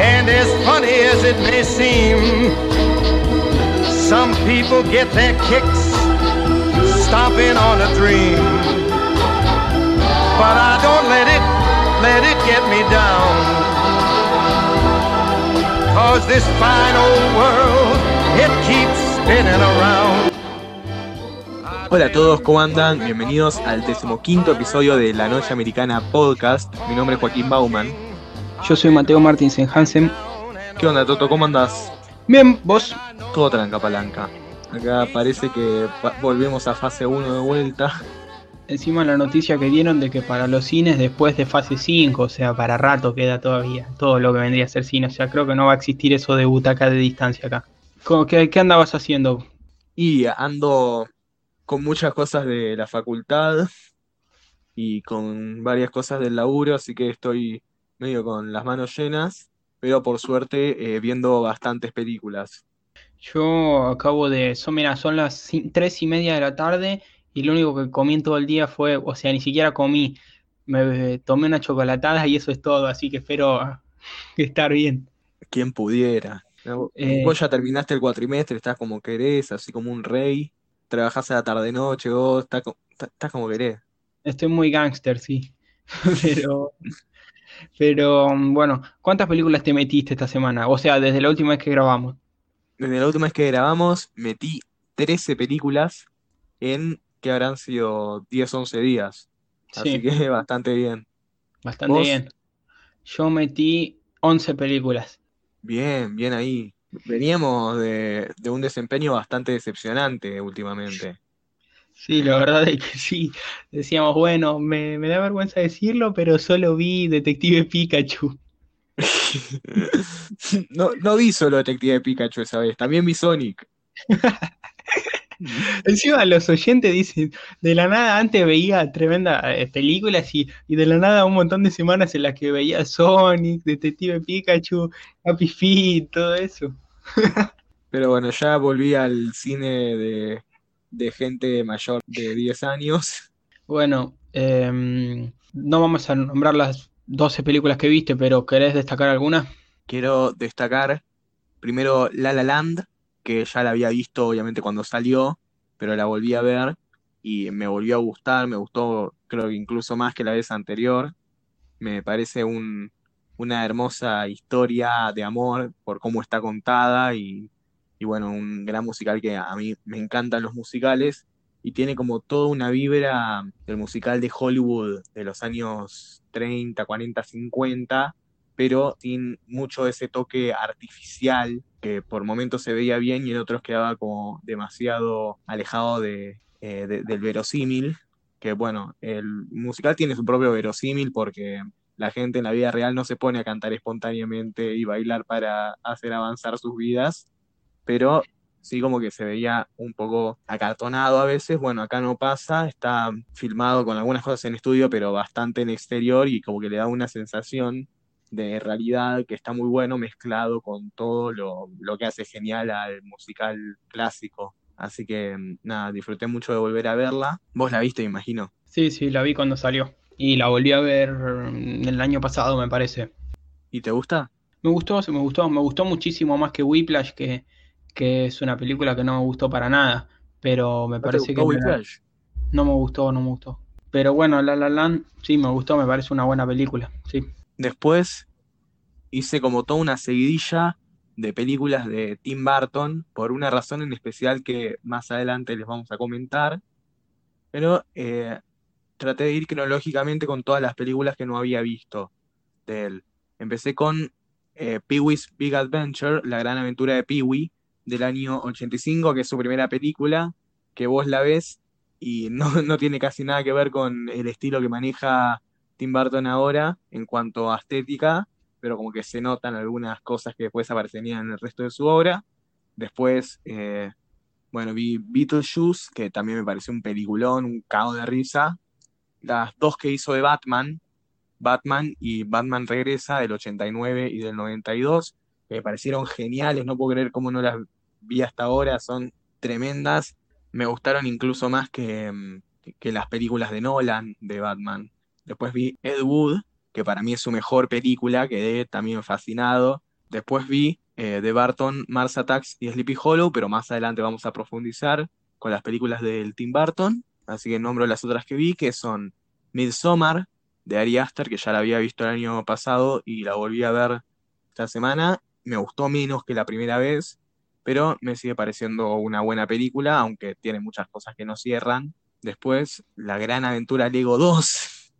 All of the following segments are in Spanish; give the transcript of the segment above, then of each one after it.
And as funny as it may seem, some people get their kicks stomping on a dream. But I don't let it, let it get me down. Cause this fine old world, it keeps spinning around. Hola a todos, ¿cómo andan? Bienvenidos al decimoquinto episodio de La Noche Americana Podcast. Mi nombre es Joaquín Bauman. Yo soy Mateo Martinsen Hansen. ¿Qué onda, Toto? ¿Cómo andás? Bien, vos. Todo tranca palanca. Acá parece que volvemos a fase 1 de vuelta. Encima la noticia que dieron de que para los cines después de fase 5, o sea, para rato queda todavía todo lo que vendría a ser cine. O sea, creo que no va a existir eso de butaca de distancia acá. ¿Cómo- ¿Qué, qué andabas haciendo? Y ando con muchas cosas de la facultad y con varias cosas del laburo, así que estoy medio con las manos llenas, pero por suerte eh, viendo bastantes películas. Yo acabo de... Son, mira, son las tres y media de la tarde y lo único que comí en todo el día fue... O sea, ni siquiera comí. Me tomé una chocolatada y eso es todo, así que espero estar bien. ¿Quién pudiera? Eh, Vos ya terminaste el cuatrimestre, estás como querés, así como un rey, trabajás a la tarde-noche, vos estás- estás como querés. Estoy muy gángster, sí. Pero, pero bueno, ¿cuántas películas te metiste esta semana? O sea, desde la última vez que grabamos. Desde la última vez que grabamos, metí 13 películas en que habrán sido 10, 11 días. Así Sí, que bastante bien. bastante ¿Vos? bien. Yo metí 11 películas. Bien, bien ahí. Veníamos de, de un desempeño bastante decepcionante últimamente. Sí, la verdad es que sí. Decíamos, bueno, me, me da vergüenza decirlo, pero solo vi Detective Pikachu. No, no vi solo Detective Pikachu esa vez, también vi Sonic. Encima los oyentes dicen, de la nada antes veía tremendas eh, películas y, y de la nada un montón de semanas en las que veía Sonic, Detective Pikachu, Happy Feet, todo eso. Pero bueno, ya volví al cine de, de gente mayor de 10 años. Bueno, em, no vamos a nombrar las 12 películas que viste, pero ¿querés destacar alguna? Quiero destacar primero La La Land, que ya la había visto obviamente cuando salió, pero la volví a ver y me volvió a gustar, me gustó creo que incluso más que la vez anterior. Me parece un, una hermosa historia de amor por cómo está contada y, y bueno, un gran musical que a mí me encantan los musicales y tiene como toda una vibra del musical de Hollywood de los años 30, 40, 50 pero sin mucho ese toque artificial que por momentos se veía bien y en otros quedaba como demasiado alejado eh, de- del verosímil, que bueno, el musical tiene su propio verosímil porque la gente en la vida real no se pone a cantar espontáneamente y bailar para hacer avanzar sus vidas, pero sí como que se veía un poco acartonado a veces, bueno, acá no pasa, está filmado con algunas cosas en estudio, pero bastante en exterior y como que le da una sensación de realidad que está muy bueno mezclado con todo lo, lo que hace genial al musical clásico. Así que mm, nada, disfruté mucho de volver a verla. Vos la viste, me imagino. Sí, sí, la vi cuando salió. Y la volví a ver mm, el año pasado, me parece. ¿Y te gusta? Me gustó, sí, me gustó, me gustó muchísimo más que Whiplash, que, que es una película que no me gustó para nada. Pero me ¿No te parece que me la- Whiplash? no me gustó, no me gustó. Pero bueno, La La Land sí me gustó, me parece una buena película, sí. Después hice como toda una seguidilla de películas de Tim Burton, por una razón en especial que más adelante les vamos a comentar. Pero eh, traté de ir cronológicamente con todas las películas que no había visto de él. Empecé con eh, Pee-wee's Big Adventure, La Gran Aventura de Pee-wee, del año 85, que es su primera película, que vos la ves y no, no tiene casi nada que ver con el estilo que maneja Tim Burton ahora en cuanto a estética, pero como que se notan algunas cosas que después aparecerían en el resto de su obra. Después, eh, bueno, vi Beetlejuice, que también me pareció un peliculón, un caos de risa. Las dos que hizo de Batman, Batman y Batman Regresa del 89 y del 92, que me parecieron geniales, no puedo creer cómo no las vi hasta ahora, son tremendas. Me gustaron incluso más que, mm, que las películas de Nolan de Batman. Después vi Ed Wood, que para mí es su mejor película, quedé también fascinado. Después vi eh, de Barton, Mars Attacks y Sleepy Hollow, pero más adelante vamos a profundizar con las películas del Tim Burton. Así que nombro las otras que vi, que son Midsommar, de Ari Aster, que ya la había visto el año pasado y la volví a ver esta semana. Me gustó menos que la primera vez, pero me sigue pareciendo una buena película, aunque tiene muchas cosas que no cierran. Después, La Gran Aventura Lego 2,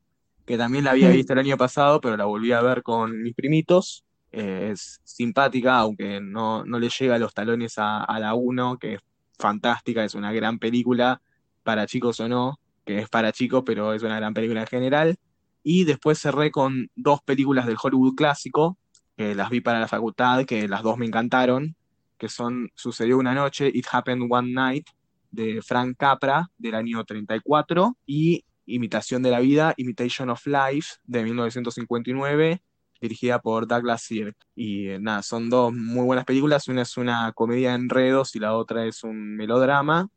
que también la había visto el año pasado, pero la volví a ver con mis primitos. Eh, es simpática, aunque no, no le llega a los talones a, a la 1, que es fantástica, es una gran película, para chicos o no, que es para chicos, pero es una gran película en general. Y después cerré con dos películas del Hollywood clásico, que las vi para la facultad, que las dos me encantaron, que son Sucedió una noche, It Happened One Night, de Frank Capra, del año 34, y Imitación de la Vida, Imitation of Life, de 1959, dirigida por Douglas Sirk. Y eh, nada, son dos muy buenas películas, una es una comedia de enredos y la otra es un melodrama,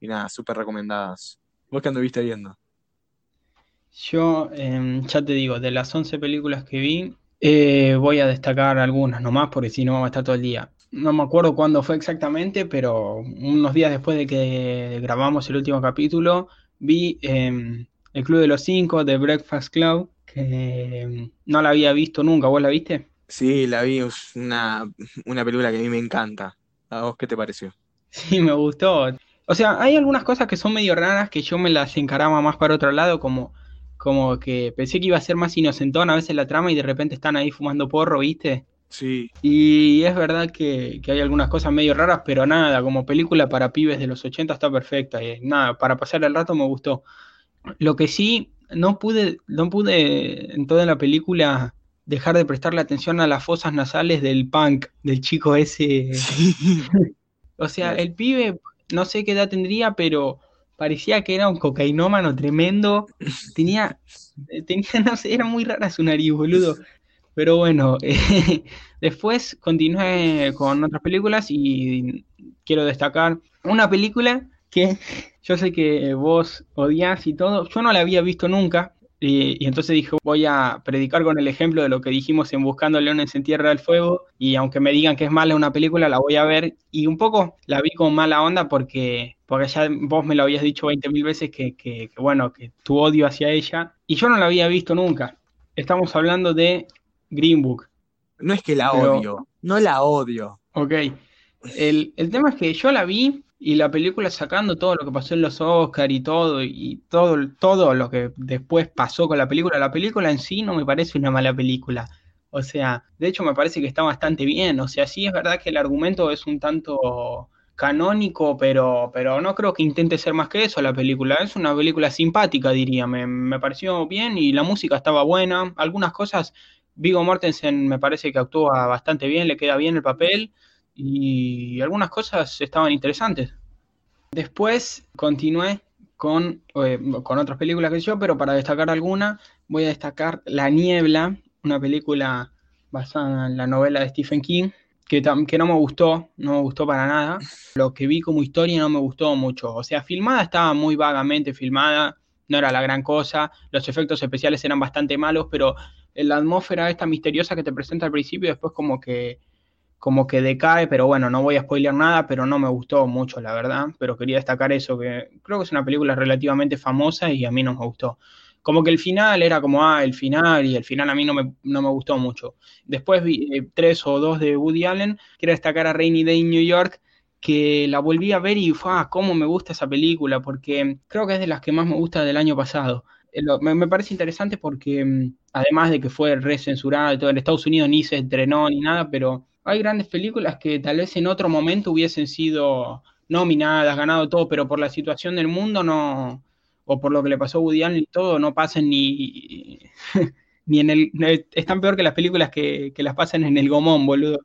y nada, súper recomendadas. ¿Vos qué anduviste viendo? Yo, em, ya te digo, de las 11 películas que vi, eh, voy a destacar algunas nomás, porque si no vamos a estar todo el día. No me acuerdo cuándo fue exactamente, pero unos días después de que grabamos el último capítulo, vi em, El Club de los Cinco de Breakfast Club, que em, no la había visto nunca. ¿Vos la viste? Sí, la vi, es una, una película que a mí me encanta. ¿A vos qué te pareció? Sí, me gustó. O sea, hay algunas cosas que son medio raras que yo me las encaraba más para otro lado, como, como que pensé que iba a ser más inocentón a veces la trama y de repente están ahí fumando porro, ¿viste? Sí, Y es verdad que, que hay algunas cosas medio raras, pero nada, como película para pibes de los 80 está perfecta. Y nada, para pasar el rato me gustó. Lo que sí, no pude, no pude en toda la película dejar de prestarle atención a las fosas nasales del punk, del chico ese. sí. O sea, el pibe, no sé qué edad tendría, pero parecía que era un cocainómano tremendo. Tenía, eh, tenía, no sé, era muy rara su nariz, boludo. Pero bueno, después continué con otras películas y quiero destacar una película que yo sé que vos odias y todo. Yo no la había visto nunca. Y, entonces dije, voy a predicar con el ejemplo de lo que dijimos en Buscando Leones en Tierra del Fuego. Y aunque me digan que es mala una película, la voy a ver. Y un poco la vi con mala onda porque, porque ya vos me lo habías dicho 20 mil veces que, que, que, bueno, que tu odio hacia ella. Y yo no la había visto nunca. Estamos hablando de Green Book. No es que la Pero- odio, no la odio. Ok. El, el tema es que yo la vi y la película sacando todo lo que pasó en los Oscar y todo, y todo, todo lo que después pasó con la película, la película en sí no me parece una mala película. O sea, de hecho me parece que está bastante bien. O sea, sí es verdad que el argumento es un tanto canónico, pero, pero no creo que intente ser más que eso la película. Es una película simpática, diría. Me, me pareció bien y la música estaba buena. Algunas cosas, Viggo Mortensen me parece que actúa bastante bien, le queda bien el papel y algunas cosas estaban interesantes. Después continué con, eh, con otras películas que yo, pero para destacar alguna, voy a destacar La Niebla, una película basada en la novela de Stephen King, que, que no me gustó, no me gustó para nada. Lo que vi como historia no me gustó mucho. O sea, filmada estaba muy vagamente filmada, no era la gran cosa, los efectos especiales eran bastante malos, pero la atmósfera esta misteriosa que te presenta al principio, después como que como que decae, pero bueno, no voy a spoilear nada, pero no me gustó mucho, la verdad. Pero quería destacar eso, que creo que es una película relativamente famosa y a mí no me gustó. Como que el final era como, ah, el final, y el final a mí no me, no me gustó mucho. Después vi eh, tres o dos de Woody Allen. Quiero destacar a Rainy Day in New York, que la volví a ver y ah, cómo me gusta esa película, porque creo que es de las que más me gusta del año pasado. Eh, Me, parece interesante porque, mm, además de que fue recensurada y todo, en Estados Unidos ni se estrenó ni nada, pero hay grandes películas que tal vez en otro momento hubiesen sido nominadas, ganado todo, pero por la situación del mundo no, o por lo que le pasó a Woody Allen y todo, no pasan ni, ni en el, no, es tan peor que las películas que, que las pasan en el gomón, boludo.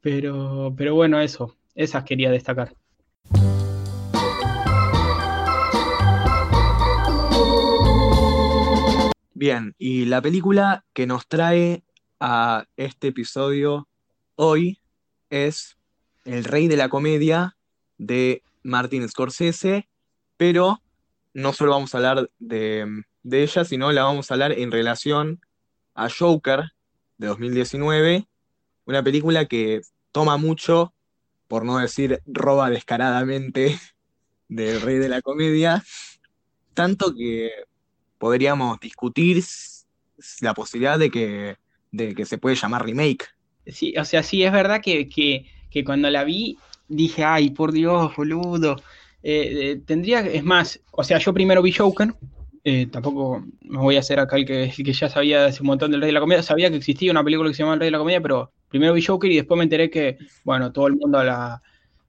Pero, pero bueno, eso, esas quería destacar. Bien, y la película que nos trae a este episodio hoy es El Rey de la Comedia de Martin Scorsese, pero no solo vamos a hablar de, de ella, sino la vamos a hablar en relación a Joker de 2019, una película que toma mucho, por no decir roba descaradamente, del Rey de la Comedia, tanto que podríamos discutir la posibilidad de que, de que se puede llamar remake. Sí, o sea, sí, es verdad que, que, que cuando la vi dije, ay, por Dios, boludo. Eh, eh, tendría, es más, o sea, yo primero vi Joker, eh, tampoco me voy a hacer acá el que, que ya sabía hace un montón del Rey de la Comedia, sabía que existía una película que se llamaba El Rey de la Comedia, pero primero vi Joker y después me enteré que, bueno, todo el mundo la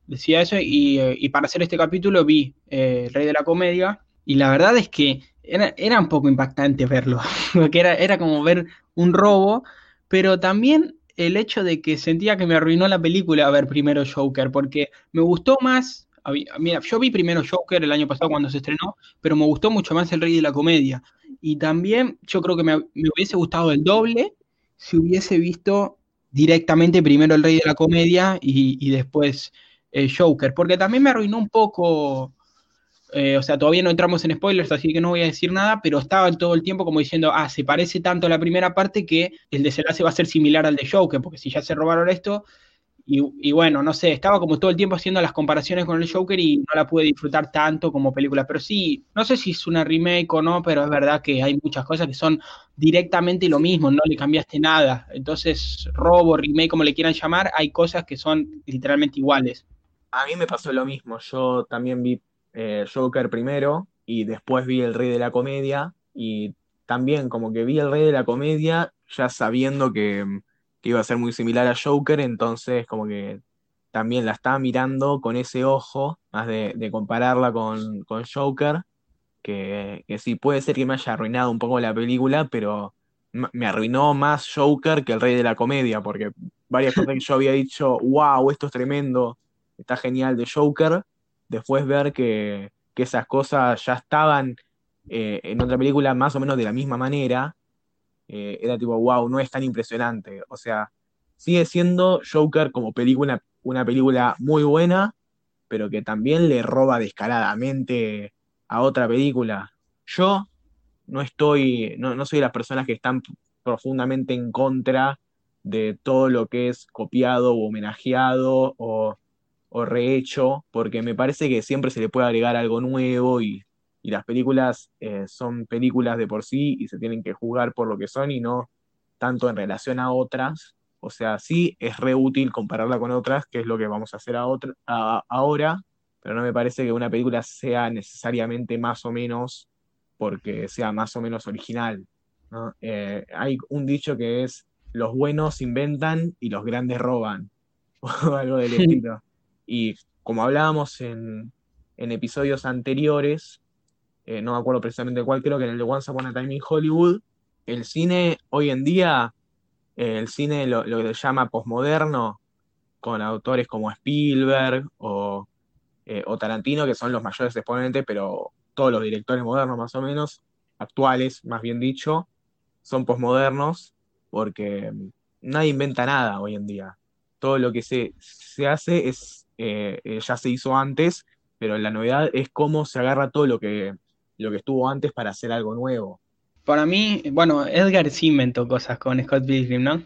decía eso y, y para hacer este capítulo vi El Rey de la Comedia y la verdad es que era, era un poco impactante verlo, porque era, era como ver un robo, pero también el hecho de que sentía que me arruinó la película ver primero Joker, porque me gustó más, mira, yo vi primero Joker el año pasado cuando se estrenó, pero me gustó mucho más El Rey de la Comedia. Y también yo creo que me, me hubiese gustado el doble si hubiese visto directamente primero El Rey de la Comedia y, y después eh, Joker, porque también me arruinó un poco, eh, o sea, todavía no entramos en spoilers, así que no voy a decir nada, pero estaba todo el tiempo como diciendo, ah, se parece tanto a la primera parte que el desenlace va a ser similar al de Joker, porque si ya se robaron esto, y, y bueno, no sé, estaba como todo el tiempo haciendo las comparaciones con el Joker y no la pude disfrutar tanto como película, pero sí, no sé si es una remake o no, pero es verdad que hay muchas cosas que son directamente lo mismo, no le cambiaste nada, entonces robo, remake, como le quieran llamar, hay cosas que son literalmente iguales. A mí me pasó lo mismo, yo también vi eh, Joker primero y después vi El Rey de la Comedia y también como que vi El Rey de la Comedia ya sabiendo que, iba a ser muy similar a Joker, entonces como que también la estaba mirando con ese ojo, más de, de compararla con, con Joker, que, que sí puede ser que me haya arruinado un poco la película, pero me arruinó más Joker que El Rey de la Comedia, porque varias cosas que yo había dicho, wow, esto es tremendo, está genial de Joker, después ver que, que esas cosas ya estaban eh, en otra película más o menos de la misma manera, eh, era tipo, wow, no es tan impresionante. O sea, sigue siendo Joker como película, una película muy buena, pero que también le roba descaradamente a otra película. Yo no estoy, no, no soy de las personas que están profundamente en contra de todo lo que es copiado o homenajeado o, o rehecho, porque me parece que siempre se le puede agregar algo nuevo y, y las películas eh, son películas de por sí y se tienen que juzgar por lo que son y no tanto en relación a otras. O sea, sí es re útil compararla con otras, que es lo que vamos a hacer a otra, a- ahora, pero no me parece que una película sea necesariamente más o menos porque sea más o menos original, ¿no? Eh, hay un dicho que es, los buenos inventan y los grandes roban, o algo del estilo. Y como hablábamos en, en episodios anteriores, eh, no me acuerdo precisamente cuál, creo que en el de Once Upon a Time in Hollywood, el cine hoy en día, eh, el cine lo, lo que se llama posmoderno, con autores como Spielberg o, eh, o Tarantino, que son los mayores exponentes, pero todos los directores modernos más o menos, actuales más bien dicho, son posmodernos porque nadie inventa nada hoy en día. Todo lo que se, se hace es, eh, eh, ya se hizo antes, pero la novedad es cómo se agarra todo lo que, lo que estuvo antes para hacer algo nuevo. Para mí, bueno, Edgar sí inventó cosas con Scott Pilgrim, ¿no?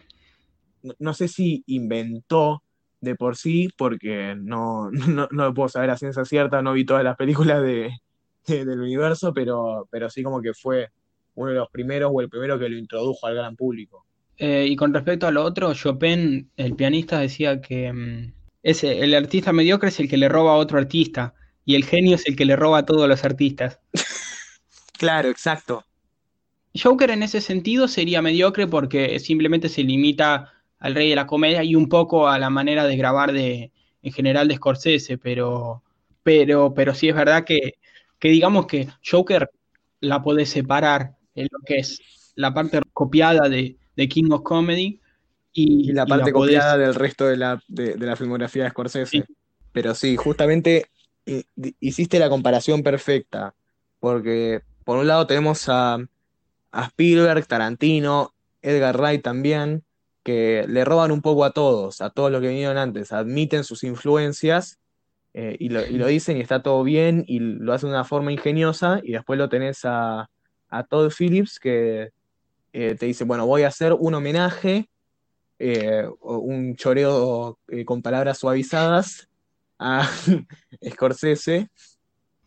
No, no sé si inventó de por sí, porque no, no, no lo puedo saber a ciencia cierta, no vi todas las películas de, de- del universo, pero, pero sí como que fue uno de los primeros o el primero que lo introdujo al gran público. Eh, y con respecto a lo otro, Chopin, el pianista, decía que mm, ese, el artista mediocre es el que le roba a otro artista y el genio es el que le roba a todos los artistas. Claro, exacto. Joker en ese sentido sería mediocre porque simplemente se limita al rey de la comedia y un poco a la manera de grabar de, en general de Scorsese, pero, pero, pero sí es verdad que, que digamos que Joker la podés separar en lo que es la parte copiada de, de King of Comedy y, Y la y parte podés- copiada del resto de la, de, de la filmografía de Scorsese. Sí. Pero sí, justamente di- hiciste la comparación perfecta, porque por un lado tenemos a, a Spielberg, Tarantino, Edgar Wright también, que le roban un poco a todos, a todos los que vinieron antes, admiten sus influencias eh, y, lo, y lo dicen y está todo bien y lo hacen de una forma ingeniosa y después lo tenés a, a Todd Phillips que eh, te dice, bueno, voy a hacer un homenaje, eh, un choreo eh, con palabras suavizadas a Scorsese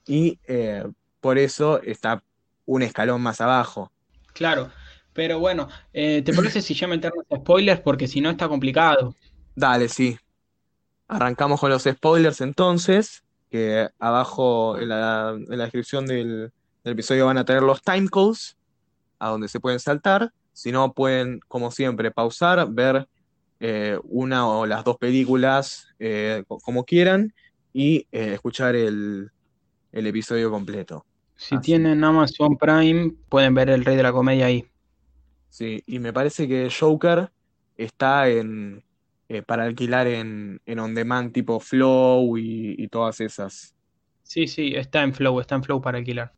y eh, por eso está un escalón más abajo. Claro, pero bueno, ¿te parece si ya meternos spoilers? Porque si no está complicado. Dale, sí. Arrancamos con los spoilers entonces, que abajo en la, en la descripción del, del episodio van a tener los timecodes a donde se pueden saltar. Si no, pueden, como siempre, pausar, ver eh, una o las dos películas eh, co- como quieran y eh, escuchar el, el episodio completo. Si Así. tienen Amazon Prime, pueden ver El Rey de la Comedia ahí. Sí, y me parece que Joker está en, para alquilar en, en on demand tipo Flow y, y todas esas. Sí, sí, está en Flow, está en Flow para alquilar.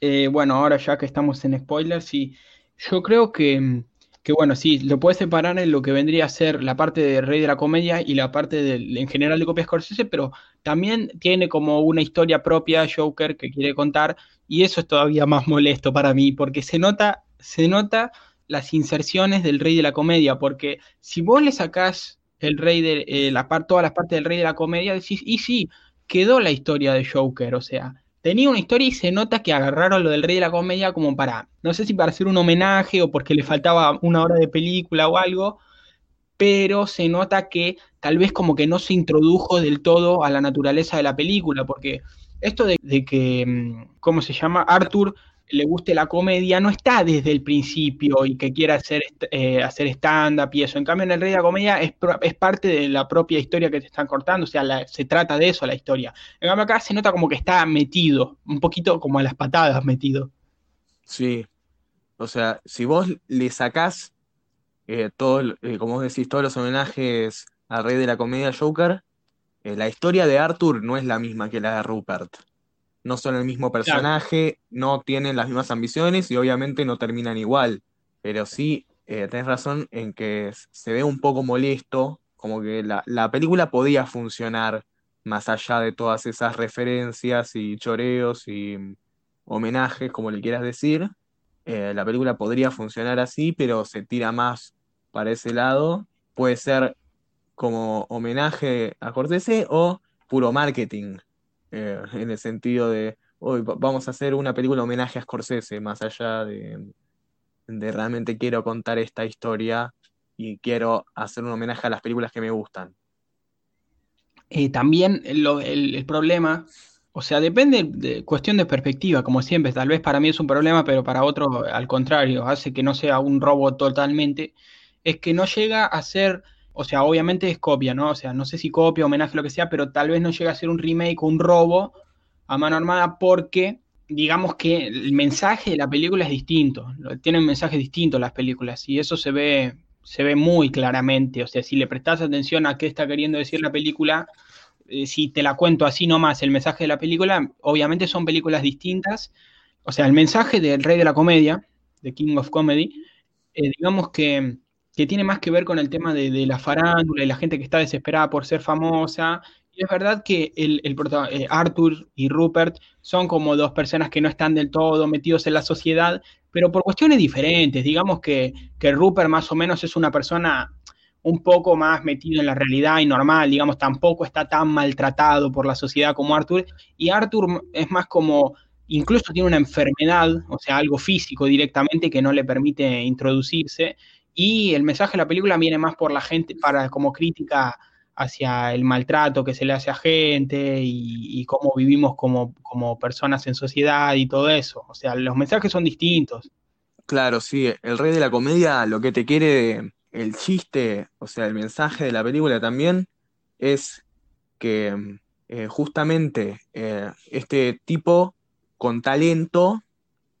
Eh, bueno, ahora ya que estamos en spoilers, sí, yo creo que, que bueno, sí, lo puedes separar en lo que vendría a ser la parte de Rey de la Comedia y la parte del, en general de Copia Scorsese, pero también tiene como una historia propia Joker que quiere contar y eso es todavía más molesto para mí, porque se nota, se nota las inserciones del Rey de la Comedia, porque si vos le sacás el Rey de eh, la par- todas las partes del Rey de la Comedia, decís, y sí, quedó la historia de Joker, o sea, tenía una historia y se nota que agarraron lo del Rey de la Comedia como para, no sé si para hacer un homenaje o porque le faltaba una hora de película o algo, pero se nota que tal vez como que no se introdujo del todo a la naturaleza de la película, porque esto de, que, mm, ¿cómo se llama? Arthur le guste la comedia no está desde el principio y que quiera hacer, eh, hacer stand-up y eso. En cambio, en el Rey de la Comedia es, es parte de la propia historia que te están cortando, o sea, la- se trata de eso la historia. En cambio, acá se nota como que está metido, un poquito como a las patadas metido. Sí, o sea, si vos le sacás eh, todo, eh, como vos decís, todos los homenajes al rey de la comedia Joker, eh, la historia de Arthur no es la misma que la de Rupert. No son el mismo personaje, no tienen las mismas ambiciones y obviamente no terminan igual. Pero sí, eh, tenés razón en que se ve un poco molesto, como que la, la película podía funcionar más allá de todas esas referencias y choreos y mm, homenajes, como le quieras decir. Eh, la película podría funcionar así, pero se tira más para ese lado. Puede ser como homenaje a Scorsese o puro marketing, eh, en el sentido de, hoy vamos a hacer una película homenaje a Scorsese, más allá de, de realmente quiero contar esta historia y quiero hacer un homenaje a las películas que me gustan. También el, el problema, o sea, depende de cuestión de perspectiva, como siempre, tal vez para mí es un problema, pero para otro al contrario, hace que no sea un robo totalmente, es que no llega a ser, o sea, obviamente es copia, ¿no? O sea, no sé si copia, homenaje, lo que sea, pero tal vez no llega a ser un remake o un robo a mano armada porque digamos que el mensaje de la película es distinto, tienen mensajes distintos las películas y eso se ve, se ve muy claramente, o sea, si le prestás atención a qué está queriendo decir la película, eh, si te la cuento así nomás, el mensaje de la película, obviamente son películas distintas, o sea, el mensaje del Rey de la Comedia, de King of Comedy, eh, digamos que, que tiene más que ver con el tema de, la farándula y la gente que está desesperada por ser famosa. Y es verdad que el, eh, Arthur y Rupert son como dos personas que no están del todo metidos en la sociedad, pero por cuestiones diferentes. Digamos que, que Rupert más o menos es una persona un poco más metido en la realidad y normal, digamos, tampoco está tan maltratado por la sociedad como Arthur. Y Arthur es más como, incluso tiene una enfermedad, o sea, algo físico directamente que no le permite introducirse. Y el mensaje de la película viene más por la gente, para como crítica hacia el maltrato que se le hace a gente y, cómo vivimos como, como personas en sociedad y todo eso. O sea, los mensajes son distintos. Claro, sí, el rey de la comedia lo que te quiere, el chiste, o sea, el mensaje de la película también es que eh, justamente eh, este tipo con talento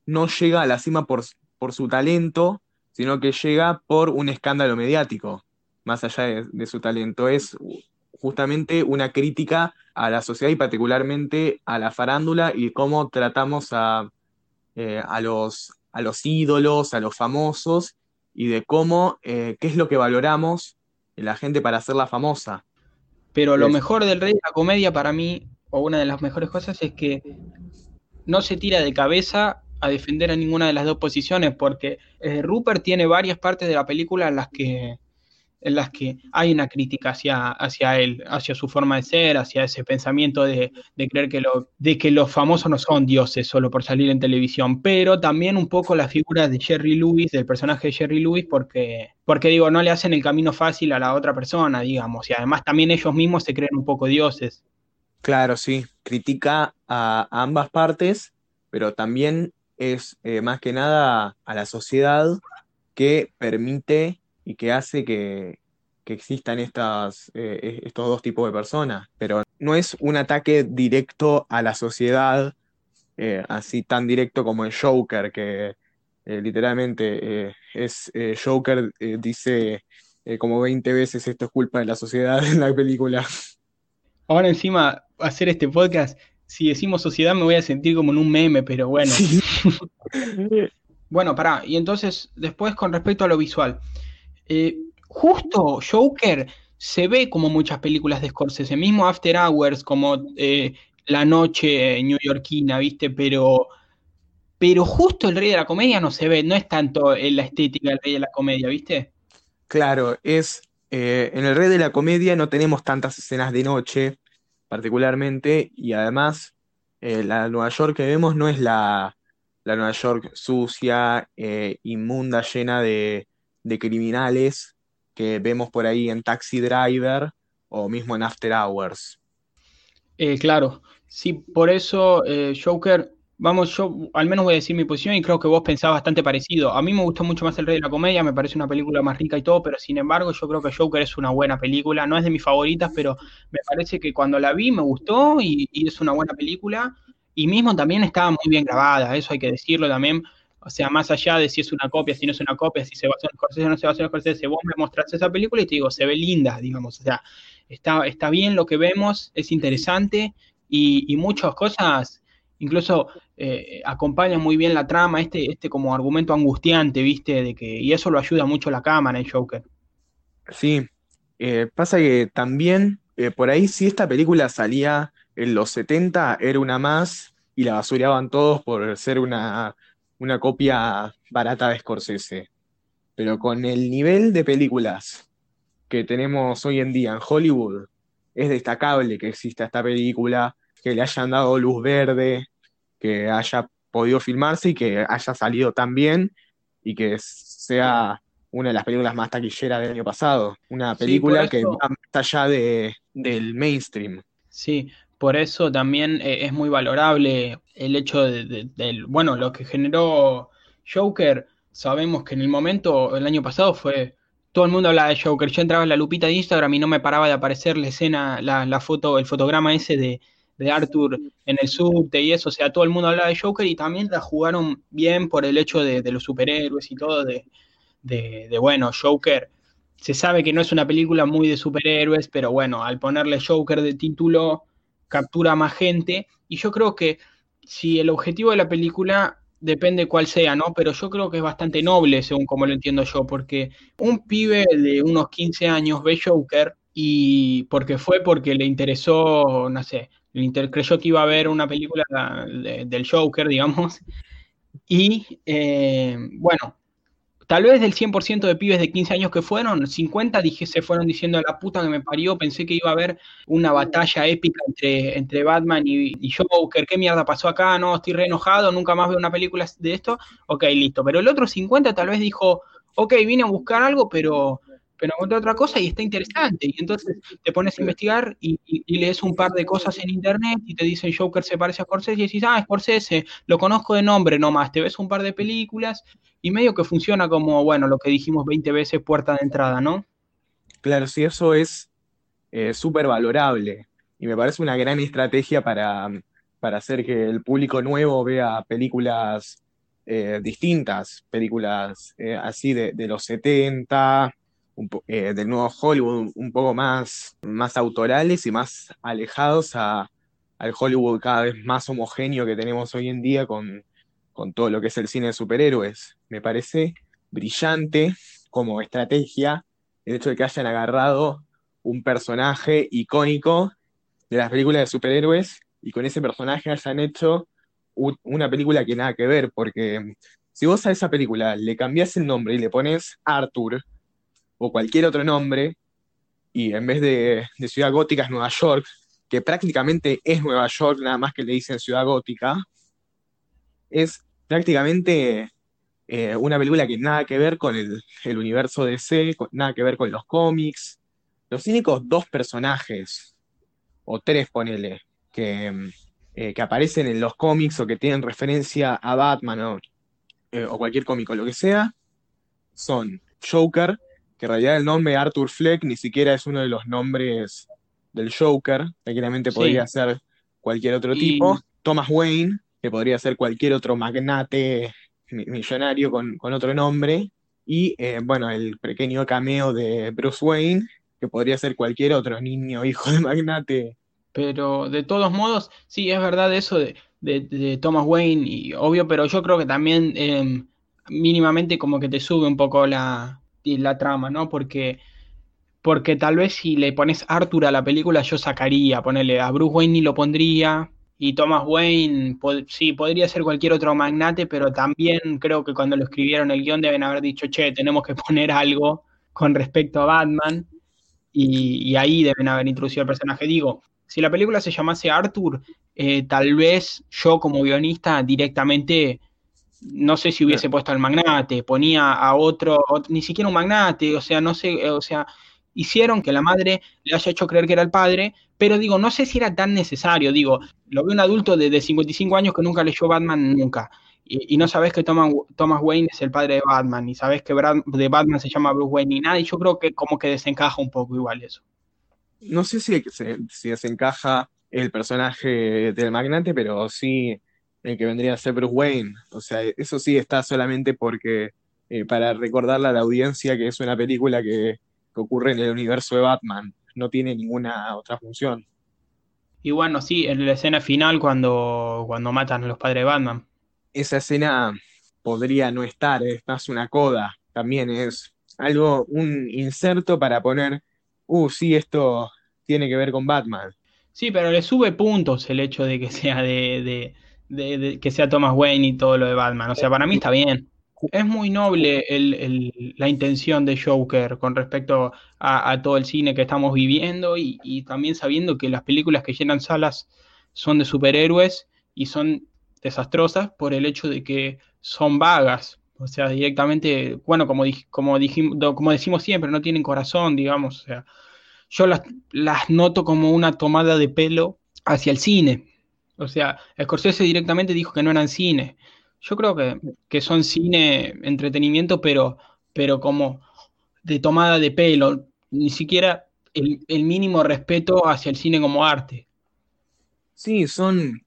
no llega a la cima por, por su talento, sino que llega por un escándalo mediático, más allá de, de su talento. Es justamente una crítica a la sociedad y particularmente a la farándula y cómo tratamos a, eh, a los, a los ídolos, a los famosos y de cómo, eh, qué es lo que valoramos en la gente para hacerla famosa. Pero lo Es- mejor del rey de la comedia para mí, o una de las mejores cosas, es que no se tira de cabeza a defender a ninguna de las dos posiciones, porque eh, Rupert tiene varias partes de la película en las que, en las que hay una crítica hacia, hacia él, hacia su forma de ser, hacia ese pensamiento de, de creer que, lo, de que los famosos no son dioses solo por salir en televisión, pero también un poco la figura de Jerry Lewis, del personaje de Jerry Lewis, porque, porque digo, no le hacen el camino fácil a la otra persona, digamos, y además también ellos mismos se creen un poco dioses. Claro, sí, critica a, ambas partes, pero también es eh, más que nada a la sociedad que permite y que hace que, que existan estas, eh, estos dos tipos de personas. Pero no es un ataque directo a la sociedad, eh, así tan directo como el Joker, que literalmente es Joker dice como 20 veces esto es culpa de la sociedad en la película. Ahora encima, hacer este podcast, si decimos sociedad me voy a sentir como en un meme, pero bueno. Sí. Bueno, pará, y entonces después con respecto a lo visual, eh, justo Joker se ve como muchas películas de Scorsese, mismo After Hours, como eh, La Noche Newyorkina, ¿viste? Pero, pero justo el Rey de la Comedia no se ve, no es tanto en la estética del Rey de la Comedia, ¿viste? Claro, es eh, en el Rey de la Comedia no tenemos tantas escenas de noche, particularmente, y además eh, la Nueva York que vemos no es la, la Nueva York sucia, eh, inmunda, llena de, de criminales que vemos por ahí en Taxi Driver o mismo en After Hours. Eh, claro, sí, por eso eh, Joker, vamos, yo al menos voy a decir mi posición y creo que vos pensás bastante parecido. A mí me gustó mucho más El Rey de la Comedia, me parece una película más rica y todo, pero sin embargo yo creo que Joker es una buena película, no es de mis favoritas, pero me parece que cuando la vi me gustó y, y es una buena película y mismo también estaba muy bien grabada, eso hay que decirlo también. O sea, más allá de si es una copia, si no es una copia, si se basó en Scorsese o no se basó en Scorsese, vos me mostraste esa película y te digo, se ve linda, digamos. O sea, está, está bien lo que vemos, es interesante y, y muchas cosas, incluso eh, acompañan muy bien la trama, este, este como argumento angustiante, ¿viste? De que, y eso lo ayuda mucho la cámara en Joker. Sí, eh, pasa que también eh, por ahí si esta película salía en los 70 era una más y la basureaban todos por ser una, una copia barata de Scorsese. Pero con el nivel de películas que tenemos hoy en día en Hollywood, es destacable que exista esta película, que le hayan dado luz verde, que haya podido filmarse y que haya salido tan bien y que sea una de las películas más taquilleras del año pasado. Una Sí, película que va más allá de, del mainstream. sí, por eso también eh, es muy valorable el hecho de, de- del, bueno, lo que generó Joker, sabemos que en el momento, el año pasado fue, todo el mundo hablaba de Joker, yo entraba en la lupita de Instagram y no me paraba de aparecer la escena, la, la foto, el fotograma ese de, de Arthur en el subte y eso, o sea, todo el mundo hablaba de Joker y también la jugaron bien por el hecho de, de los superhéroes y todo, de, de, bueno, Joker, se sabe que no es una película muy de superhéroes, pero bueno, al ponerle Joker de título, captura más gente, y yo creo que si el objetivo de la película depende cuál sea, ¿no? Pero yo creo que es bastante noble, según como lo entiendo yo, porque un pibe de unos 15 años ve Joker y porque fue porque le interesó, no sé, le inter- creyó que iba a ver una película de- del Joker, digamos, y eh, bueno, tal vez del 100% de pibes de 15 años que fueron, 50 dije, se fueron diciendo la puta que me parió, pensé que iba a haber una batalla épica entre, entre Batman y, y Joker, ¿qué mierda pasó acá? No, estoy re enojado, nunca más veo una película de esto, ok, listo, pero el otro 50 tal vez dijo, ok, vine a buscar algo, pero, pero encontré otra cosa y está interesante, y entonces te pones a investigar y, y- y lees un par de cosas en internet y te dicen Joker se parece a Scorsese y decís, ah, Scorsese, lo conozco de nombre nomás, te ves un par de películas y medio que funciona como, bueno, lo que dijimos 20 veces, puerta de entrada, ¿no? Claro, sí, eso es eh, súper valorable y me parece una gran estrategia para, para hacer que el público nuevo vea películas eh, distintas películas eh, así de, de los 70, eh, del nuevo Hollywood, un poco más, más autorales y más alejados a, al Hollywood cada vez más homogéneo que tenemos hoy en día con, con todo lo que es el cine de superhéroes. Me parece brillante como estrategia el hecho de que hayan agarrado un personaje icónico de las películas de superhéroes y con ese personaje hayan hecho una película que nada que ver, porque si vos a esa película le cambiás el nombre y le pones Arthur o cualquier otro nombre, y en vez de, Ciudad Gótica es Nueva York, que prácticamente es Nueva York, nada más que le dicen Ciudad Gótica, es prácticamente eh, una película que nada que ver con el, universo DC, con- nada que ver con los cómics. Los únicos dos personajes, o tres ponele, que, eh, que aparecen en los cómics o que tienen referencia a Batman o, eh, o cualquier cómico, lo que sea, son Joker, que en realidad el nombre Arthur Fleck ni siquiera es uno de los nombres del Joker, tranquilamente Sí. podría ser cualquier otro Y- tipo. Thomas Wayne, que podría ser cualquier otro magnate mi- millonario con, con otro nombre. Y eh, bueno, el pequeño cameo de Bruce Wayne, que podría ser cualquier otro niño hijo de magnate. Pero de todos modos, sí, es verdad eso de, de- de Thomas Wayne, y obvio, pero yo creo que también eh, mínimamente como que te sube un poco la, la trama, ¿no? Porque, porque tal vez si le pones Arthur a la película, yo sacaría, ponerle a Bruce Wayne ni lo pondría, y Thomas Wayne, sí, podría ser cualquier otro magnate, pero también creo que cuando lo escribieron el guion deben haber dicho, che, tenemos que poner algo con respecto a Batman y, y ahí deben haber introducido el personaje. Digo, si la película se llamase Arthur, eh, tal vez yo como guionista directamente, no sé si hubiese puesto al magnate, ponía a otro, ot- ni siquiera un magnate, o sea, no sé, o sea, hicieron que la madre le haya hecho creer que era el padre, pero digo, no sé si era tan necesario, digo, lo ve un adulto de, de 55 años que nunca leyó Batman nunca. Y, y no sabes que Thomas, Thomas Wayne es el padre de Batman, ni sabes que Brad- de Batman se llama Bruce Wayne, ni nada, y yo creo que como que desencaja un poco igual eso. No sé si, si desencaja el personaje del magnate, pero sí el que vendría a ser Bruce Wayne. O sea, eso sí está solamente porque eh, para recordarle a la audiencia que es una película que, que ocurre en el universo de Batman. No tiene ninguna otra función. Y bueno, sí, en la escena final cuando, cuando matan a los padres de Batman. Esa escena podría no estar, es más una coda. También es algo, un inserto para poner, uh, sí, esto tiene que ver con Batman. Sí, pero le sube puntos el hecho de que sea de, de- de- que sea Thomas Wayne y todo lo de Batman. O sea, para mí está bien. Es muy noble la intención de Joker con respecto a, todo el cine que estamos viviendo y, también sabiendo que las películas que llenan salas son de superhéroes y son desastrosas por el hecho de que son vagas. O sea, directamente, bueno, como, como decimos siempre, no tienen corazón, digamos. O sea, yo las, las noto como una tomada de pelo hacia el cine. O sea, Scorsese directamente dijo que no eran cine. Yo creo que, que son cine, entretenimiento, pero, pero como de tomada de pelo, ni siquiera el, el mínimo respeto hacia el cine como arte. Sí, son,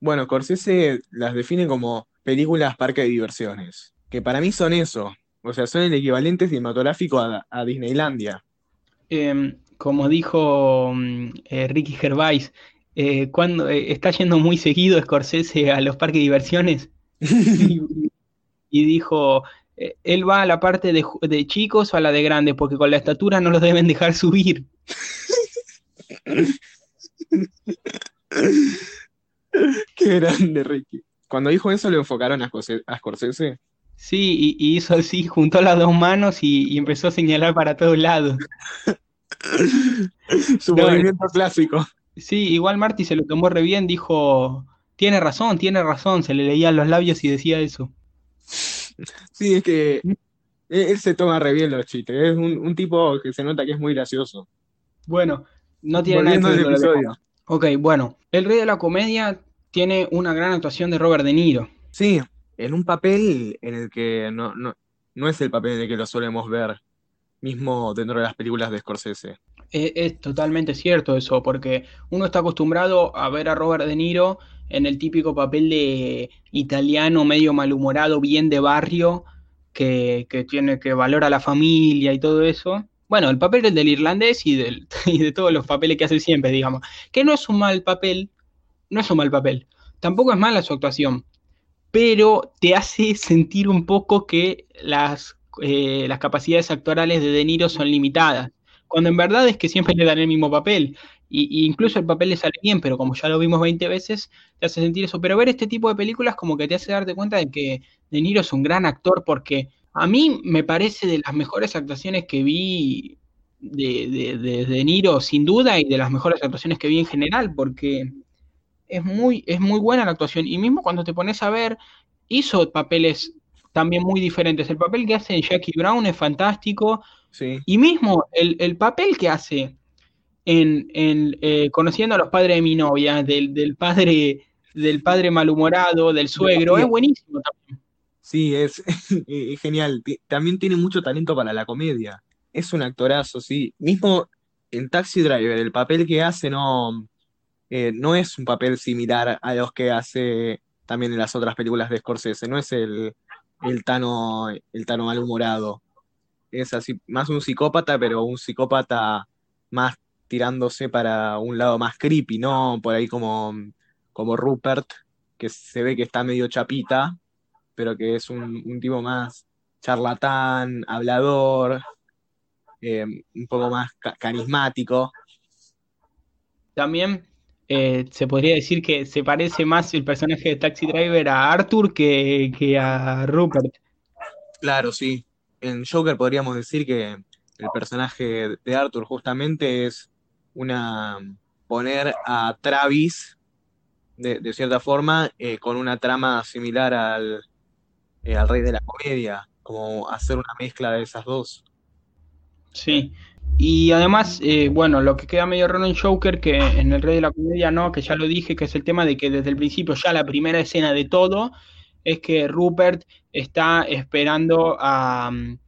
bueno, Scorsese las define como películas parque de diversiones, que para mí son eso, o sea, son el equivalente cinematográfico a, a Disneylandia. Eh, como dijo mm, eh, Ricky Gervais, eh, cuando eh, está yendo muy seguido Scorsese a los parques de diversiones y, y dijo, eh, él va a la parte de, chicos o a la de grandes, porque con la estatura no los deben dejar subir. Qué grande, Ricky. Cuando dijo eso lo enfocaron a Scorsese, a Scorsese. Sí, y, y hizo así, juntó las dos manos y, y empezó a señalar para todos lados. Su No, movimiento clásico. Sí, igual Marty se lo tomó re bien, dijo, tiene razón, tiene razón, se le leían los labios y decía eso. Sí, es que él, él se toma re bien los chistes, es un, un tipo que se nota que es muy gracioso. Bueno, no tiene nada que ver lo episodio. Ok, bueno, El Rey de la Comedia tiene una gran actuación de Robert De Niro. Sí, en un papel en el que no, no, no es el papel en el que lo solemos ver, mismo dentro de las películas de Scorsese. Es, totalmente cierto eso, porque uno está acostumbrado a ver a Robert De Niro en el típico papel de italiano medio malhumorado, bien de barrio, que, que tiene que valora a la familia y todo eso. Bueno, el papel del, del irlandés y, del, y de todos los papeles que hace siempre, digamos. Que no es un mal papel, no es un mal papel. Tampoco es mala su actuación, pero te hace sentir un poco que las, eh, las capacidades actorales de De Niro son limitadas. Cuando en verdad es que siempre le dan el mismo papel. Y, incluso el papel le sale bien, pero como ya lo vimos 20 veces, te hace sentir eso. Pero ver este tipo de películas como que te hace darte cuenta de que De Niro es un gran actor porque a mí me parece de las mejores actuaciones que vi de, de, de, de Niro, sin duda, y de las mejores actuaciones que vi en general, porque es muy, es muy buena la actuación. Y mismo cuando te pones a ver, hizo papeles también muy diferentes. El papel que hace Jackie Brown es fantástico. Sí. Y mismo el, el papel que hace en, en eh, Conociendo a los padres de mi novia, del, del padre del padre malhumorado, del suegro, es buenísimo también. Sí, es, es genial. También tiene mucho talento para la comedia. Es un actorazo, sí. Mismo en Taxi Driver, el papel que hace no, eh, no es un papel similar a los que hace también en las otras películas de Scorsese. No es el, el Tano, el Tano malhumorado. Es así, más un psicópata, pero un psicópata más tirándose para un lado más creepy, ¿no? Por ahí como, como Rupert, que se ve que está medio chapita pero que es un, un tipo más charlatán, hablador, eh, un poco más ca- carismático. También eh, se podría decir que se parece más el personaje de Taxi Driver a Arthur que, que a Rupert. Claro, sí. En Joker podríamos decir que el personaje de Arthur justamente es una poner a Travis de, de cierta forma eh, con una trama similar al, eh, al Rey de la Comedia, como hacer una mezcla de esas dos. Sí. Y además, eh, bueno, lo que queda medio raro en Joker, que en El Rey de la Comedia no, que ya lo dije, que es el tema de que desde el principio, ya la primera escena de todo, es que Rupert está esperando a, mm,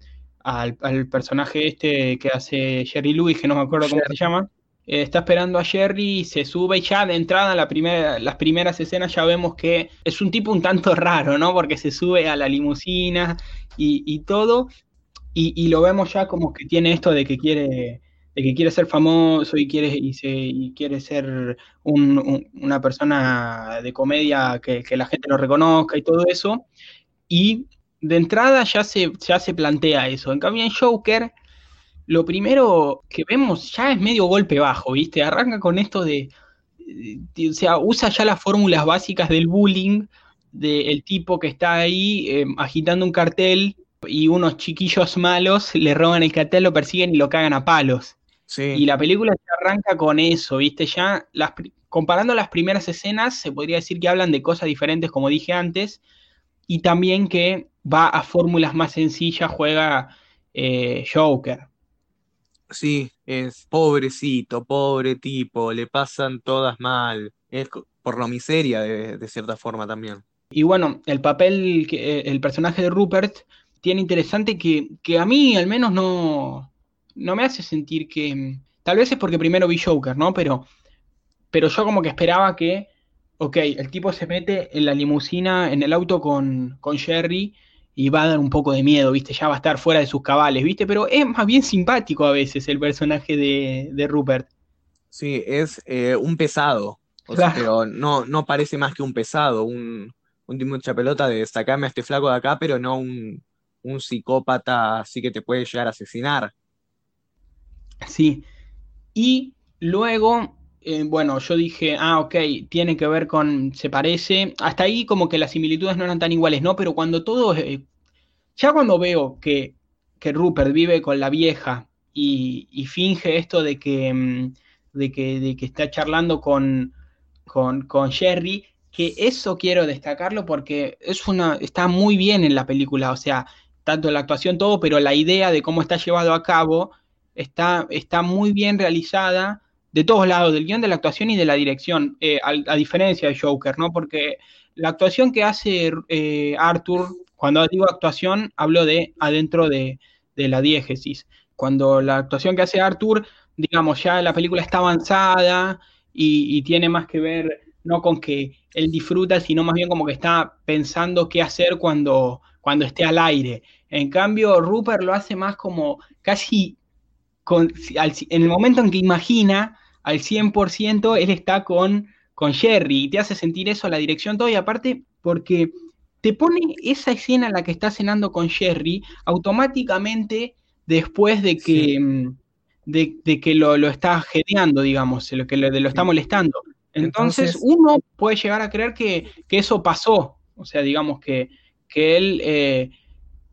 al, al personaje este que hace Jerry Lewis, que no me acuerdo cómo se llama. Eh, está esperando a Jerry, se sube y ya de entrada, la primera, las primeras escenas ya vemos que es un tipo un tanto raro, ¿no? Porque se sube a la limusina y, y todo, y, y lo vemos ya como que tiene esto de que quiere, de que quiere ser famoso y quiere, y se, y quiere ser un- un- una persona de comedia que, que la gente lo reconozca y todo eso. Y de entrada ya se, ya se plantea eso. En cambio, en Joker, lo primero que vemos ya es medio golpe bajo, ¿viste? Arranca con esto de, de- o sea, usa ya las fórmulas básicas del bullying, del tipo que está ahí eh, agitando un cartel y unos chiquillos malos le roban el cartel, lo persiguen y lo cagan a palos. Sí. Y la película arranca con eso, ¿viste? Ya las, comparando las primeras escenas, se podría decir que hablan de cosas diferentes, como dije antes, y también que va a fórmulas más sencillas, juega eh, Joker. Sí, es pobrecito, pobre tipo, le pasan todas mal. Es por la miseria de, de cierta forma también. Y bueno, el papel, que, eh, el personaje de Rupert tiene interesante que, que a mí al menos no, no me hace sentir que... Tal vez es porque primero vi Joker, ¿no? Pero, pero yo como que esperaba que, ok, el tipo se mete en la limusina, en el auto con, con Jerry y va a dar un poco de miedo, ¿viste? Ya va a estar fuera de sus cabales, ¿viste? Pero es más bien simpático a veces el personaje de, de Rupert. Sí, es eh, un pesado, o sea, Claro. pero no, no parece más que un pesado, un, un tipo mucha pelota de sacarme a este flaco de acá, pero no un, un psicópata así que te puede llegar a asesinar. Sí. Y luego, eh, bueno, yo dije, ah, ok, tiene que ver con, se parece. Hasta ahí como que las similitudes no eran tan iguales, ¿no? Pero cuando todo, eh, ya cuando veo que, que Rupert vive con la vieja y, y finge esto de que, mm, de que, de que está charlando con, con, con Jerry, que eso quiero destacarlo porque es una, está muy bien en la película, o sea, tanto la actuación, todo, pero la idea de cómo está llevado a cabo está, está muy bien realizada de todos lados, del guion, de la actuación y de la dirección, eh, a, diferencia de Joker, ¿no? Porque la actuación que hace eh, Arthur, cuando digo actuación, hablo de adentro de, de la diégesis. Cuando la actuación que hace Arthur, digamos, ya la película está avanzada y tiene más que ver no con que él disfruta, sino más bien como que está pensando qué hacer cuando, cuando esté al aire. En cambio, Rupert lo hace más como casi con, en el momento en que imagina al 100%, él está con, con Jerry y te hace sentir eso, la dirección, todo, y aparte porque te pone esa escena en la que está cenando con Jerry automáticamente después de que, mm, de, que lo, está gedeando, digamos, lo que lo, lo está molestando. Entonces, uno puede llegar a creer que, eso pasó, o sea, digamos que, que él, eh,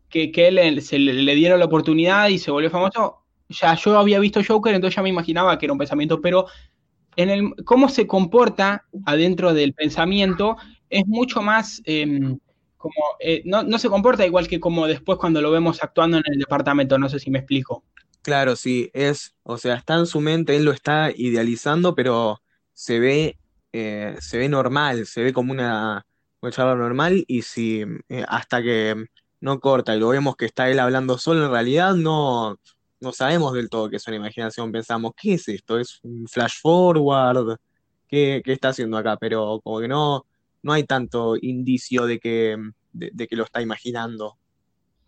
que, él se le, dieron la oportunidad y se volvió famoso. Ya yo había visto Joker, entonces ya me imaginaba que era un pensamiento, pero en el cómo se comporta adentro del pensamiento es mucho más em, como eh, no, no, se comporta igual que como después cuando lo vemos actuando en el departamento, no sé si me explico. Claro, sí, es, o sea, está en su mente, él lo está idealizando, pero se ve, eh, se ve normal, se ve como una, charla normal y si eh, hasta que no corta y lo vemos que está él hablando solo, en realidad no, no sabemos del todo que es una imaginación, pensamos, ¿qué es esto? ¿Es un flash forward? ¿Qué, qué está haciendo acá? Pero como que no, no hay tanto indicio de que, de, que lo está imaginando.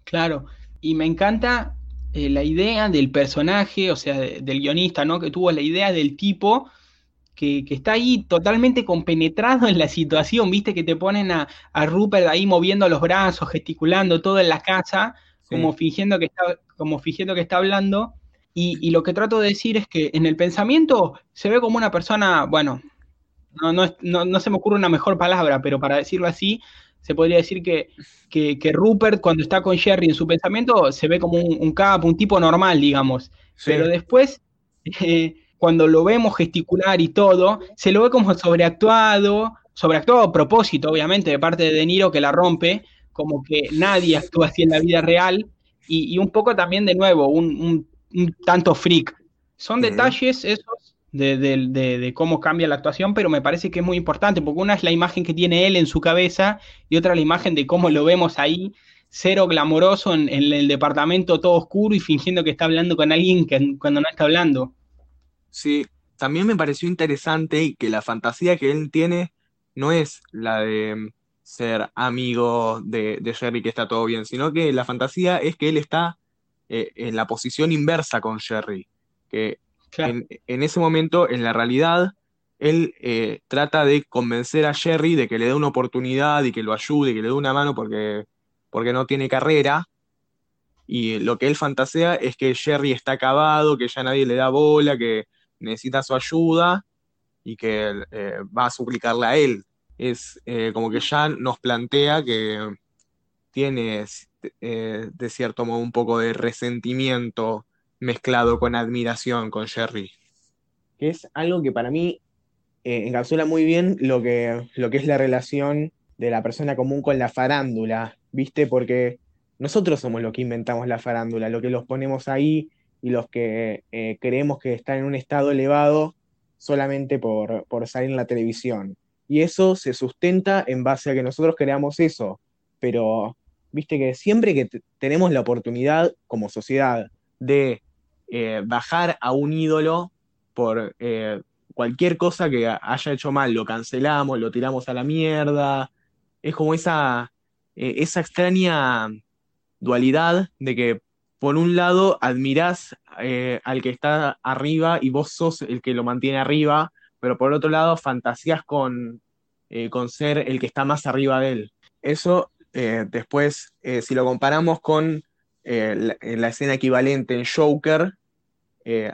Claro, y me encanta eh, la idea del personaje, o sea, del guionista, ¿no? Que tuvo la idea del tipo que, está ahí totalmente compenetrado en la situación, viste que te ponen a, Rupert ahí moviendo los brazos, gesticulando todo en la casa, como, fingiendo que está, como fingiendo que está hablando. Y, lo que trato de decir es que en el pensamiento se ve como una persona, bueno, no, no, no, se me ocurre una mejor palabra, pero para decirlo así, se podría decir que, que, Rupert cuando está con Jerry en su pensamiento se ve como un, un capo, un tipo normal, digamos. Pero después... Eh, cuando lo vemos gesticular y todo, se lo ve como sobreactuado, sobreactuado a propósito, obviamente, de parte de De Niro que la rompe, como que nadie actúa así en la vida real, y, un poco también, de nuevo, un, tanto freak. Son detalles esos de, cómo cambia la actuación, pero me parece que es muy importante, porque una es la imagen que tiene él en su cabeza y otra la imagen de cómo lo vemos ahí, cero glamoroso en, el departamento todo oscuro y fingiendo que está hablando con alguien que, cuando no está hablando. Sí, también me pareció interesante que la fantasía que él tiene no es la de mm, ser amigo de, de Jerry, que está todo bien, sino que la fantasía es que él está eh, en la posición inversa con Jerry, que en, ese momento, en la realidad, él eh, trata de convencer a Jerry de que le dé una oportunidad y que lo ayude, que le dé una mano porque, porque no tiene carrera, y lo que él fantasea es que Jerry está acabado, que ya nadie le da bola, que necesita su ayuda y que eh, va a suplicarle a él. Es eh, como que ya nos plantea que tiene eh, de cierto modo un poco de resentimiento mezclado con admiración con Jerry. Que es algo que para mí encapsula muy bien lo que, lo que es la relación de la persona común con la farándula, ¿viste? Porque nosotros somos los que inventamos la farándula, lo que los ponemos ahí y los que eh, creemos que están en un estado elevado solamente por, salir en la televisión. Y eso se sustenta en base a que nosotros creamos eso. Pero, viste que siempre que tenemos la oportunidad como sociedad de eh, bajar a un ídolo por eh, cualquier cosa que haya hecho mal, lo cancelamos, lo tiramos a la mierda. Es como esa, esa extraña dualidad de que por un lado admirás eh, al que está arriba y vos sos el que lo mantiene arriba, pero por otro lado fantasías con, eh, con ser el que está más arriba de él. Eso eh, después, si lo comparamos con la, escena equivalente en Joker,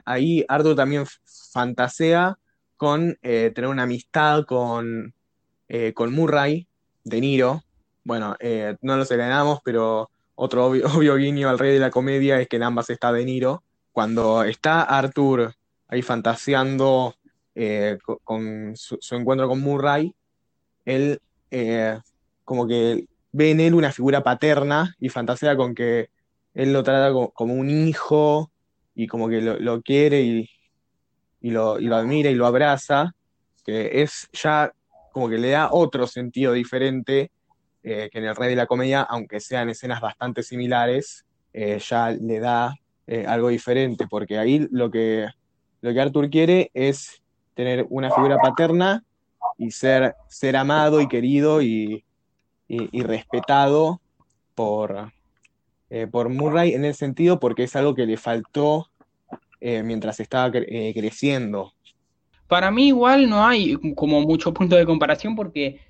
ahí Arthur también fantasea con tener una amistad con, con Murray, De Niro. Bueno, no nos ganamos, pero otro obvio, guiño al rey de la comedia es que en ambas está De Niro. Cuando está Arthur ahí fantaseando eh, con, su, encuentro con Murray, él eh, como que ve en él una figura paterna y fantasea con que él lo trata como, un hijo y como que lo, quiere y, lo, y, lo, admira y lo abraza, que es ya como que le da otro sentido diferente eh, que en el Rey de la Comedia, aunque sean escenas bastante similares, eh, ya le da eh, algo diferente, porque ahí lo que, lo que Arthur quiere es tener una figura paterna y ser, ser amado y querido y, y- respetado por, por Murray en el sentido porque es algo que le faltó mientras estaba cre- creciendo. Para mí igual no hay como mucho punto de comparación porque,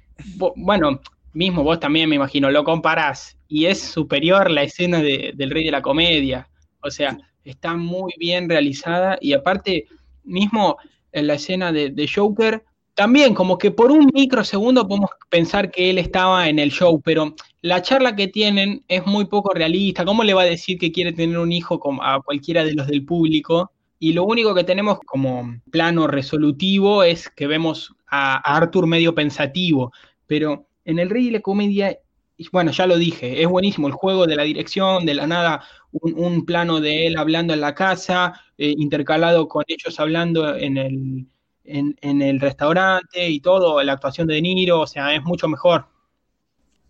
bueno, mismo vos también me imagino, lo comparás y es superior la escena de- del Rey de la Comedia. O sea, está muy bien realizada y aparte, mismo en la escena de, de Joker, también como que por un microsegundo podemos pensar que él estaba en el show, pero la charla que tienen es muy poco realista. ¿Cómo le va a decir que quiere tener un hijo como a cualquiera de los del público? Y lo único que tenemos como plano resolutivo es que vemos a, a Arthur medio pensativo, pero en el Rey de la Comedia, y bueno, ya lo dije, es buenísimo el juego de la dirección, de la nada, un, plano de él hablando en la casa, eh, intercalado con ellos hablando en el, en, el restaurante y todo, la actuación de De Niro, o sea, es mucho mejor.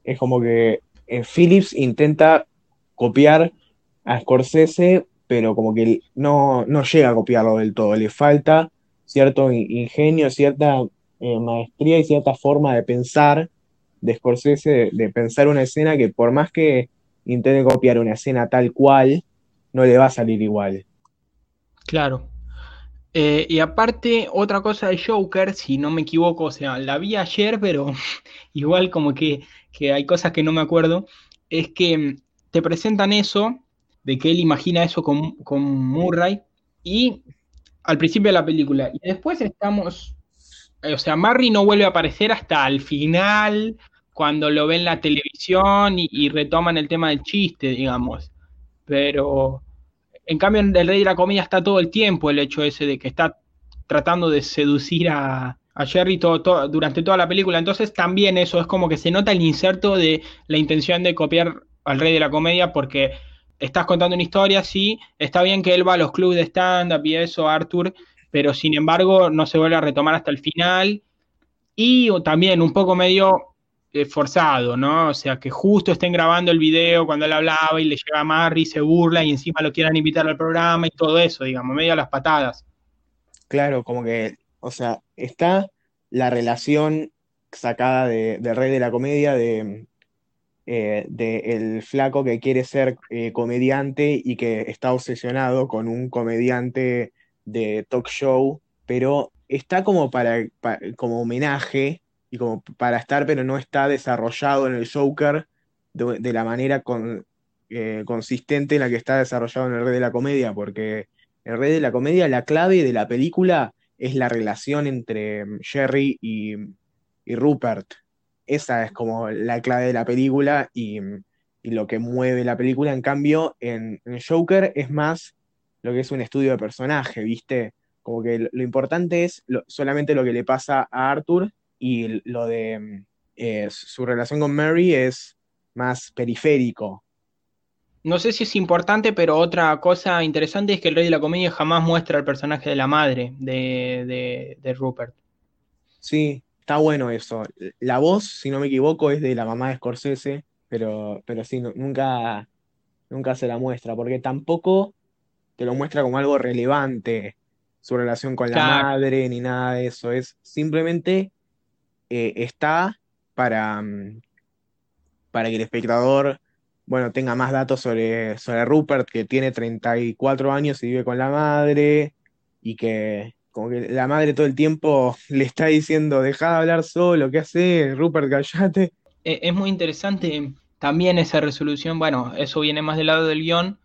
Es como que eh, Phillips intenta copiar a Scorsese, pero como que no, no llega a copiarlo del todo. Le falta cierto in- ingenio, cierta eh, maestría y cierta forma de pensar de Scorsese, de, de pensar una escena que por más que intente copiar una escena tal cual, no le va a salir igual. Claro. Eh, y aparte, otra cosa de Joker, si no me equivoco, o sea, la vi ayer, pero igual como que, que hay cosas que no me acuerdo, es que mm, te presentan eso, de que él imagina eso con, con Murray, y al principio de la película, y después estamos, eh, o sea, Marry no vuelve a aparecer hasta el final, cuando lo ven en la televisión y, retoman el tema del chiste, digamos, pero... En cambio, en El Rey de la Comedia está todo el tiempo el hecho ese de que está tratando de seducir a, a Jerry todo- durante toda la película. Entonces también eso es como que se nota el inserto de la intención de copiar al Rey de la Comedia porque estás contando una historia, sí, está bien que él va a los clubes de stand-up y eso, Arthur, pero sin embargo no se vuelve a retomar hasta el final. Y también un poco medio forzado, ¿no? O sea, que justo estén grabando el video cuando él hablaba y le llega a Marry, se burla y encima lo quieran invitar al programa y todo eso, digamos, medio a las patadas. Claro, como que, o sea, está la relación sacada de, del Rey de la Comedia de, eh, de el flaco que quiere ser eh, comediante y que está obsesionado con un comediante de talk show, pero está como para, pa- como homenaje y como para estar, pero no está desarrollado en el Joker de, la manera con- eh, consistente en la que está desarrollado en el Rey de la Comedia, porque el Rey de la Comedia, la clave de la película es la relación entre mm, Jerry y, y Rupert. Esa es como la clave de la película y, y lo que mueve la película. En cambio, en, en Joker es más lo que es un estudio de personaje, ¿viste? Como que lo, importante es solamente lo que le pasa a Arthur y lo de mm, eh, su relación con Mary es más periférico. No sé si es importante, pero otra cosa interesante es que el Rey de la Comedia jamás muestra el personaje de la madre de, de, de Rupert. Sí, está bueno eso. La voz, si no me equivoco, es de la mamá de Scorsese, pero, pero sí, no- nunca, nunca se la muestra, porque tampoco te lo muestra como algo relevante su relación con la Claro. madre, ni nada de eso. Es simplemente eh, está para, mm, para que el espectador, bueno, tenga más datos sobre, sobre Rupert, que tiene 34 años y vive con la madre, y que como que la madre todo el tiempo le está diciendo, deja de hablar solo, ¿qué haces? Rupert, callate. Eh, es muy interesante también esa resolución, bueno, eso viene más del lado del guion,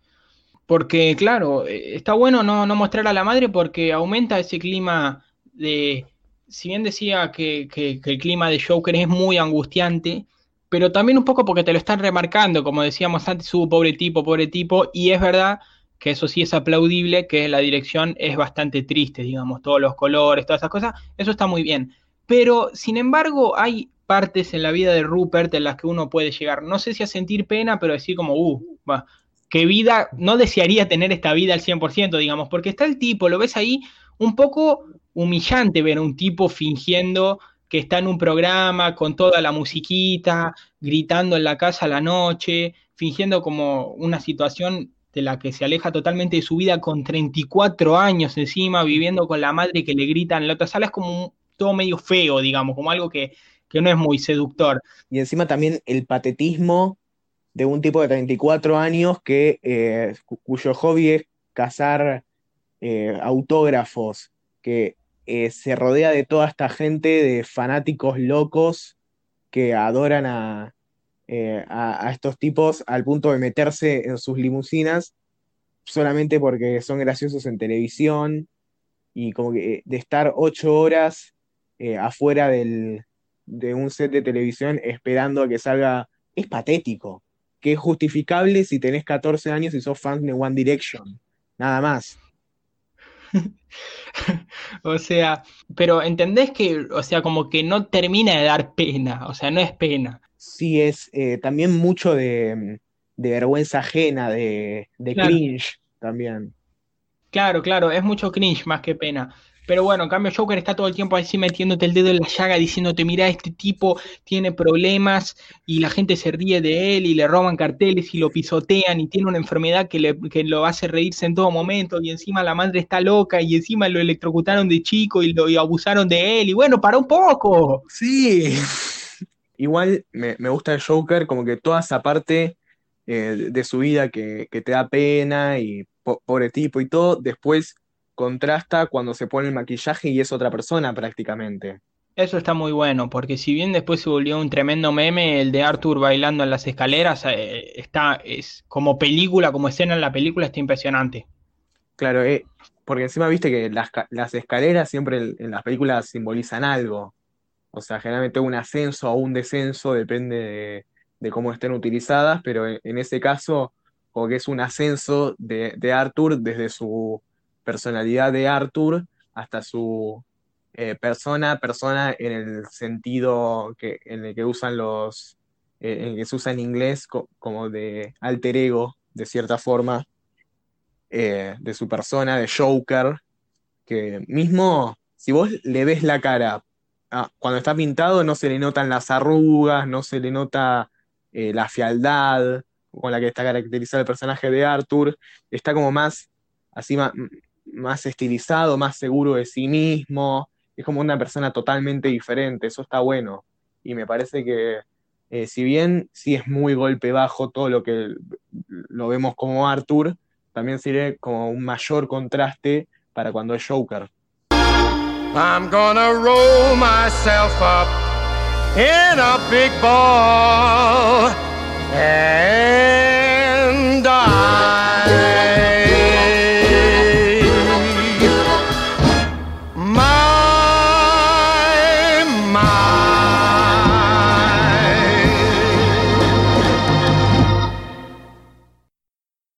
porque claro, eh, está bueno no, no mostrar a la madre porque aumenta ese clima de, si bien decía que, el clima de Joker es muy angustiante, pero también un poco porque te lo están remarcando, como decíamos antes, hubo pobre tipo, pobre tipo, y es verdad que eso sí es aplaudible, que la dirección es bastante triste, digamos, todos los colores, todas esas cosas, eso está muy bien. Pero, sin embargo, hay partes en la vida de Rupert en las que uno puede llegar, no sé si a sentir pena, pero decir como, uh, va, qué vida, no desearía tener esta vida al 100%, digamos, porque está el tipo, lo ves ahí, un poco humillante ver a un tipo fingiendo que está en un programa con toda la musiquita, gritando en la casa a la noche, fingiendo como una situación de la que se aleja totalmente de su vida con 34 años encima, viviendo con la madre que le grita en la otra sala, es como todo medio feo, digamos, como algo que, que no es muy seductor. Y encima también el patetismo de un tipo de 34 años que, eh, cu- cuyo hobby es cazar eh, autógrafos, que eh, se rodea de toda esta gente de fanáticos locos que adoran a, eh, a, a estos tipos al punto de meterse en sus limusinas solamente porque son graciosos en televisión y como que eh, de estar ocho horas afuera del, de un set de televisión esperando a que salga, es patético, que es justificable si tenés 14 años y sos fan de One Direction, nada más. O sea, pero entendés que, o sea, como que no termina de dar pena, o sea, no es pena. Sí, es eh, también mucho de, de vergüenza ajena, de, de Claro. cringe también. Claro, claro, es mucho cringe más que pena. Pero bueno, en cambio Joker está todo el tiempo así metiéndote el dedo en la llaga diciéndote, mira, este tipo tiene problemas y la gente se ríe de él y le roban carteles y lo pisotean y tiene una enfermedad que, le, que lo hace reírse en todo momento y encima la madre está loca y encima lo electrocutaron de chico y lo y abusaron de él y bueno, para un poco. Sí. Igual me, me gusta el Joker, como que toda esa parte eh, de su vida que, que te da pena y po- pobre tipo y todo, después contrasta cuando se pone el maquillaje y es otra persona prácticamente. Eso está muy bueno, porque si bien después se volvió un tremendo meme, el de Arthur bailando en las escaleras, eh, está, es como película, como escena en la película, está impresionante. Claro, eh, porque encima viste que las, ca- las escaleras siempre en, en las películas simbolizan algo. O sea, generalmente un ascenso o un descenso, depende de, de cómo estén utilizadas, pero en, en ese caso, como que es un ascenso de, de Arthur desde su personalidad de Arthur hasta su eh, persona, persona en el sentido que, en el que usan los, eh, en que se usa en inglés co- como de alter ego, de cierta forma, eh, de su persona, de Joker, que mismo, si vos le ves la cara, ah, cuando está pintado no se le notan las arrugas, no se le nota la fealdad con la que está caracterizado el personaje de Arthur, está como más, así ma- más, estilizado, más seguro de sí mismo, es como una persona totalmente diferente, eso está bueno, y me parece que eh, si bien sí es muy golpe bajo todo lo que lo vemos como Arthur, también sirve como un mayor contraste para cuando es Joker. I'm gonna roll myself up in a big ball